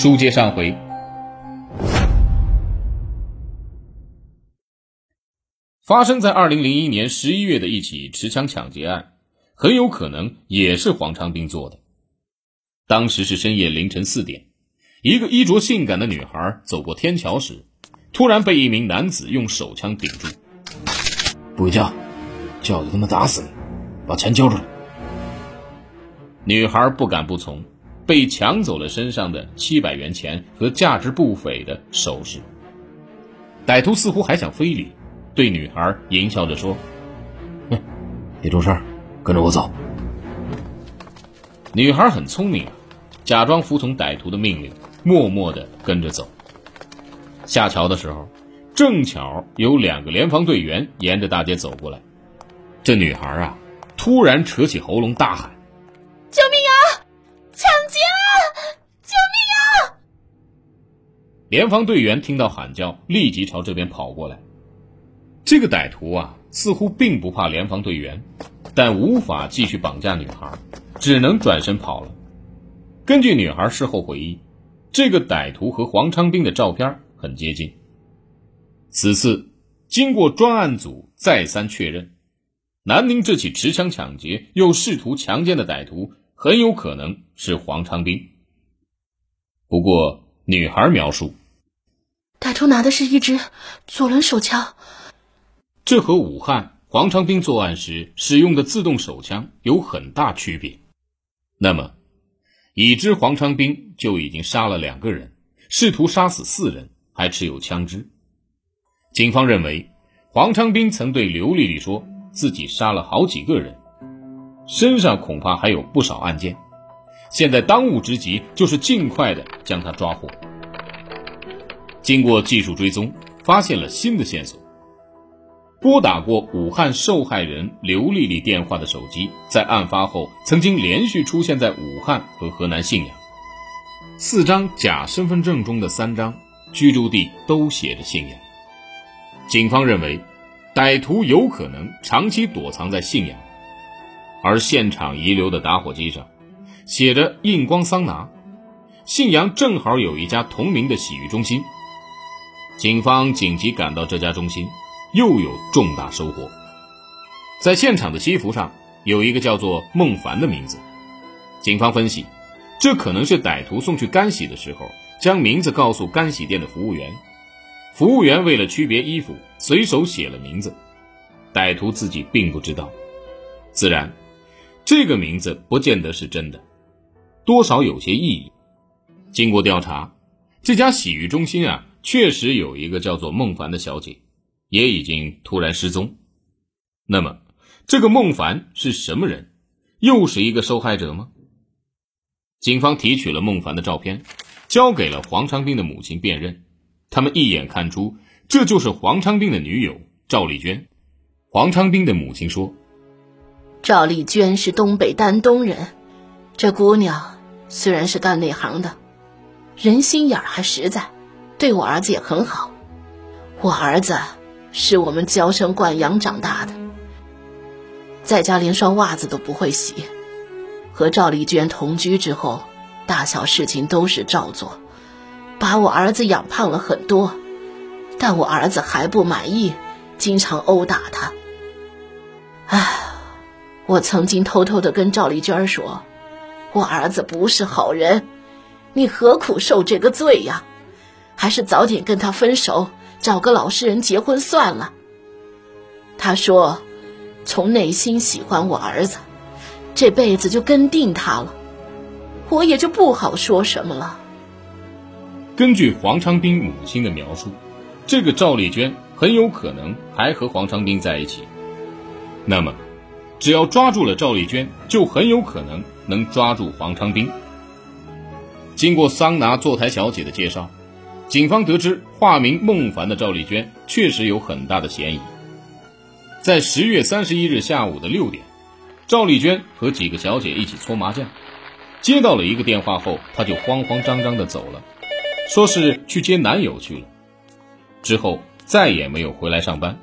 书接上回，发生在二零零一年十一月的一起持枪抢劫案，很有可能也是黄昌兵做的。当时是深夜凌晨四点，一个衣着性感的女孩走过天桥时，突然被一名男子用手枪顶住。不回家，叫他妈打死你！把钱交出来！女孩不敢不从。被抢走了身上的七百元钱和价值不菲的首饰。歹徒似乎还想非礼，对女孩淫笑着说：“哼，别出声，跟着我走。”女孩很聪明啊，假装服从歹徒的命令，默默地跟着走。下桥的时候，正巧有两个联防队员沿着大街走过来。这女孩啊，突然扯起喉咙大喊：“联防队员听到喊叫，立即朝这边跑过来。这个歹徒啊，似乎并不怕联防队员，但无法继续绑架女孩，只能转身跑了。根据女孩事后回忆，这个歹徒和黄昌兵的照片很接近。此次经过专案组再三确认，南宁这起持枪抢劫又试图强奸的歹徒。很有可能是黄昌兵。不过，女孩描述，歹徒拿的是一支左轮手枪，这和武汉黄昌兵作案时使用的自动手枪有很大区别。那么，已知黄昌兵就已经杀了两个人，试图杀死四人，还持有枪支。警方认为，黄昌兵曾对刘丽丽说自己杀了好几个人。身上恐怕还有不少案件，现在当务之急就是尽快的将他抓获。经过技术追踪，发现了新的线索。拨打过武汉受害人刘丽丽电话的手机，在案发后曾经连续出现在武汉和河南信阳，四张假身份证中的三张居住地都写着信阳。警方认为，歹徒有可能长期躲藏在信阳。而现场遗留的打火机上，写着“印光桑拿”，信阳正好有一家同名的洗浴中心。警方紧急赶到这家中心，又有重大收获。在现场的西服上有一个叫做孟凡的名字。警方分析，这可能是歹徒送去干洗的时候，将名字告诉干洗店的服务员。服务员为了区别衣服，随手写了名字，歹徒自己并不知道，自然。这个名字不见得是真的，多少有些意义。经过调查，这家洗浴中心啊，确实有一个叫做孟凡的小姐，也已经突然失踪。那么，这个孟凡是什么人？又是一个受害者吗？警方提取了孟凡的照片，交给了黄昌兵的母亲辨认。他们一眼看出，这就是黄昌兵的女友赵丽娟。黄昌兵的母亲说。赵丽娟是东北丹东人，这姑娘虽然是干那行的，人心眼儿还实在，对我儿子也很好。我儿子是我们娇生惯养长大的，在家连双袜子都不会洗。和赵丽娟同居之后，大小事情都是照做，把我儿子养胖了很多，但我儿子还不满意，经常殴打他。唉。我曾经偷偷的跟赵丽娟说：“我儿子不是好人，你何苦受这个罪呀？还是早点跟他分手，找个老实人结婚算了。”他说：“从内心喜欢我儿子，这辈子就跟定他了。”我也就不好说什么了。根据黄昌斌母亲的描述，这个赵丽娟很有可能还和黄昌斌在一起。那么？只要抓住了赵丽娟，就很有可能能抓住黄昌斌。经过桑拿坐台小姐的介绍，警方得知化名孟凡的赵丽娟确实有很大的嫌疑。在十月三十一日下午的六点，赵丽娟和几个小姐一起搓麻将，接到了一个电话后，她就慌慌张张地走了，说是去接男友去了。之后再也没有回来上班，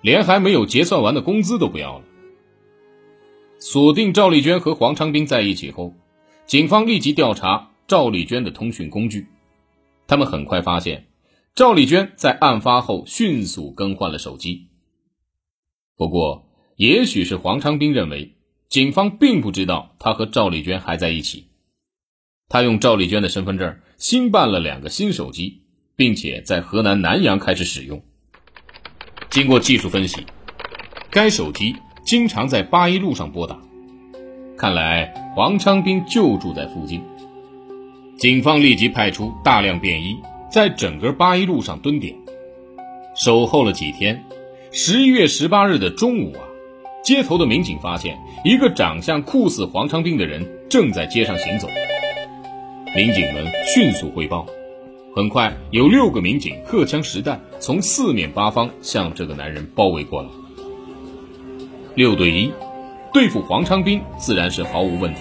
连还没有结算完的工资都不要了。锁定赵丽娟和黄昌兵在一起后，警方立即调查赵丽娟的通讯工具。他们很快发现，赵丽娟在案发后迅速更换了手机。不过，也许是黄昌斌认为警方并不知道他和赵丽娟还在一起，他用赵丽娟的身份证新办了两个新手机，并且在河南南阳开始使用。经过技术分析，该手机经常在八一路上拨打。看来黄昌斌就住在附近，警方立即派出大量便衣，在整个八一路上蹲点，守候了几天。十一月十八日的中午啊，街头的民警发现一个长相酷似黄昌斌的人正在街上行走。民警们迅速汇报，很快有六个民警荷枪实弹，从四面八方向这个男人包围过来。六对一。对付黄昌斌自然是毫无问题，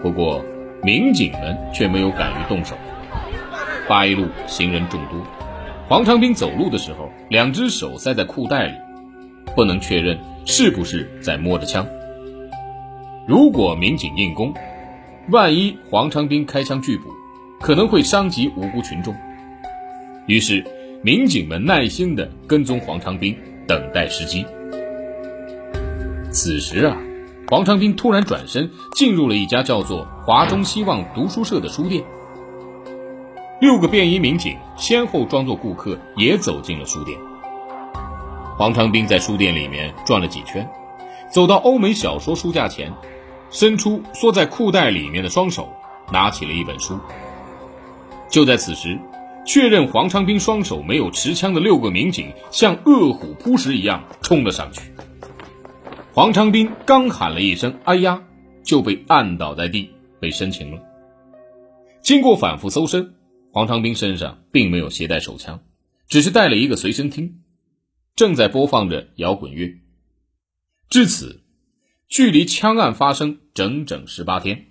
不过民警们却没有敢于动手。八一路行人众多，黄昌斌走路的时候，两只手塞在裤袋里，不能确认是不是在摸着枪。如果民警硬攻，万一黄昌斌开枪拒捕，可能会伤及无辜群众。于是，民警们耐心地跟踪黄昌斌，等待时机。此时啊，黄昌斌突然转身进入了一家叫做“华中希望读书社”的书店。六个便衣民警先后装作顾客，也走进了书店。黄昌斌在书店里面转了几圈，走到欧美小说书架前，伸出缩在裤袋里面的双手，拿起了一本书。就在此时，确认黄昌斌双手没有持枪的六个民警像饿虎扑食一样冲了上去。黄昌斌刚喊了一声“哎呀”，就被按倒在地，被生擒了。经过反复搜身，黄昌斌身上并没有携带手枪，只是带了一个随身听，正在播放着摇滚乐。至此，距离枪案发生整整十八天。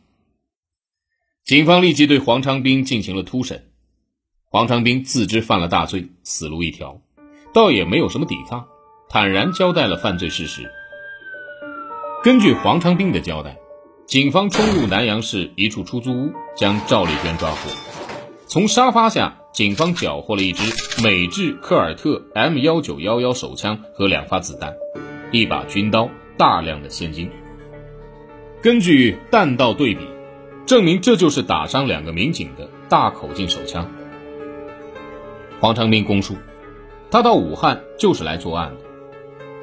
警方立即对黄昌斌进行了突审，黄昌斌自知犯了大罪，死路一条，倒也没有什么抵抗，坦然交代了犯罪事实。根据黄昌斌的交代，警方冲入南阳市一处出租屋，将赵丽娟抓获。从沙发下，警方缴获了一支美制科尔特 M 幺九幺幺手枪和两发子弹，一把军刀，大量的现金。根据弹道对比，证明这就是打伤两个民警的大口径手枪。黄昌斌供述，他到武汉就是来作案的，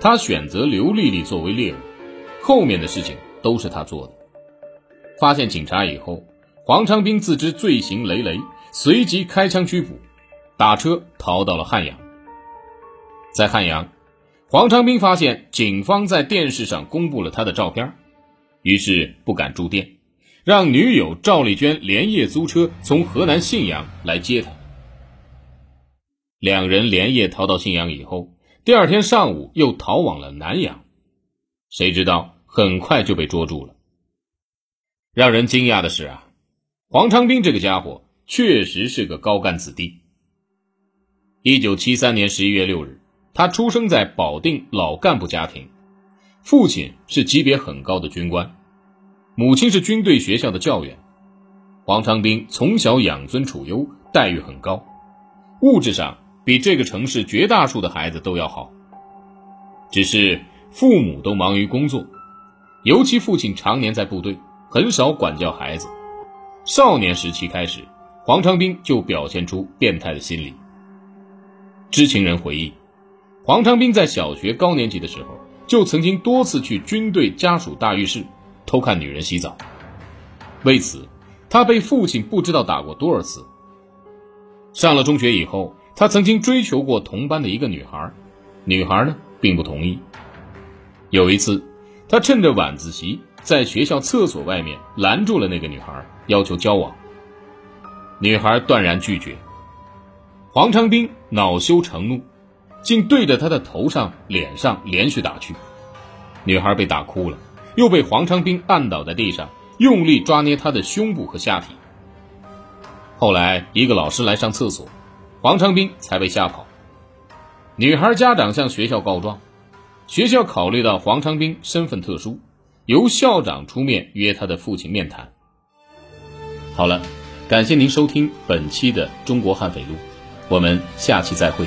他选择刘丽丽作为猎物。后面的事情都是他做的。发现警察以后，黄昌斌自知罪行累累，随即开枪拘捕，打车逃到了汉阳。在汉阳，黄昌斌发现警方在电视上公布了他的照片，于是不敢住店，让女友赵丽娟连夜租车从河南信阳来接他。两人连夜逃到信阳以后，第二天上午又逃往了南阳，谁知道？很快就被捉住了。让人惊讶的是啊，黄昌斌这个家伙确实是个高干子弟。一九七三年十一月六日，他出生在保定老干部家庭，父亲是级别很高的军官，母亲是军队学校的教员。黄昌斌从小养尊处优，待遇很高，物质上比这个城市绝大数的孩子都要好。只是父母都忙于工作。尤其父亲常年在部队，很少管教孩子。少年时期开始，黄昌斌就表现出变态的心理。知情人回忆，黄昌斌在小学高年级的时候，就曾经多次去军队家属大浴室偷看女人洗澡。为此，他被父亲不知道打过多少次。上了中学以后，他曾经追求过同班的一个女孩，女孩呢并不同意。有一次。他趁着晚自习，在学校厕所外面拦住了那个女孩，要求交往。女孩断然拒绝。黄昌斌恼羞成怒，竟对着她的头上、脸上连续打去。女孩被打哭了，又被黄昌斌按倒在地上，用力抓捏她的胸部和下体。后来，一个老师来上厕所，黄昌斌才被吓跑。女孩家长向学校告状。学校考虑到黄昌兵身份特殊，由校长出面约他的父亲面谈。好了，感谢您收听本期的《中国悍匪录》，我们下期再会。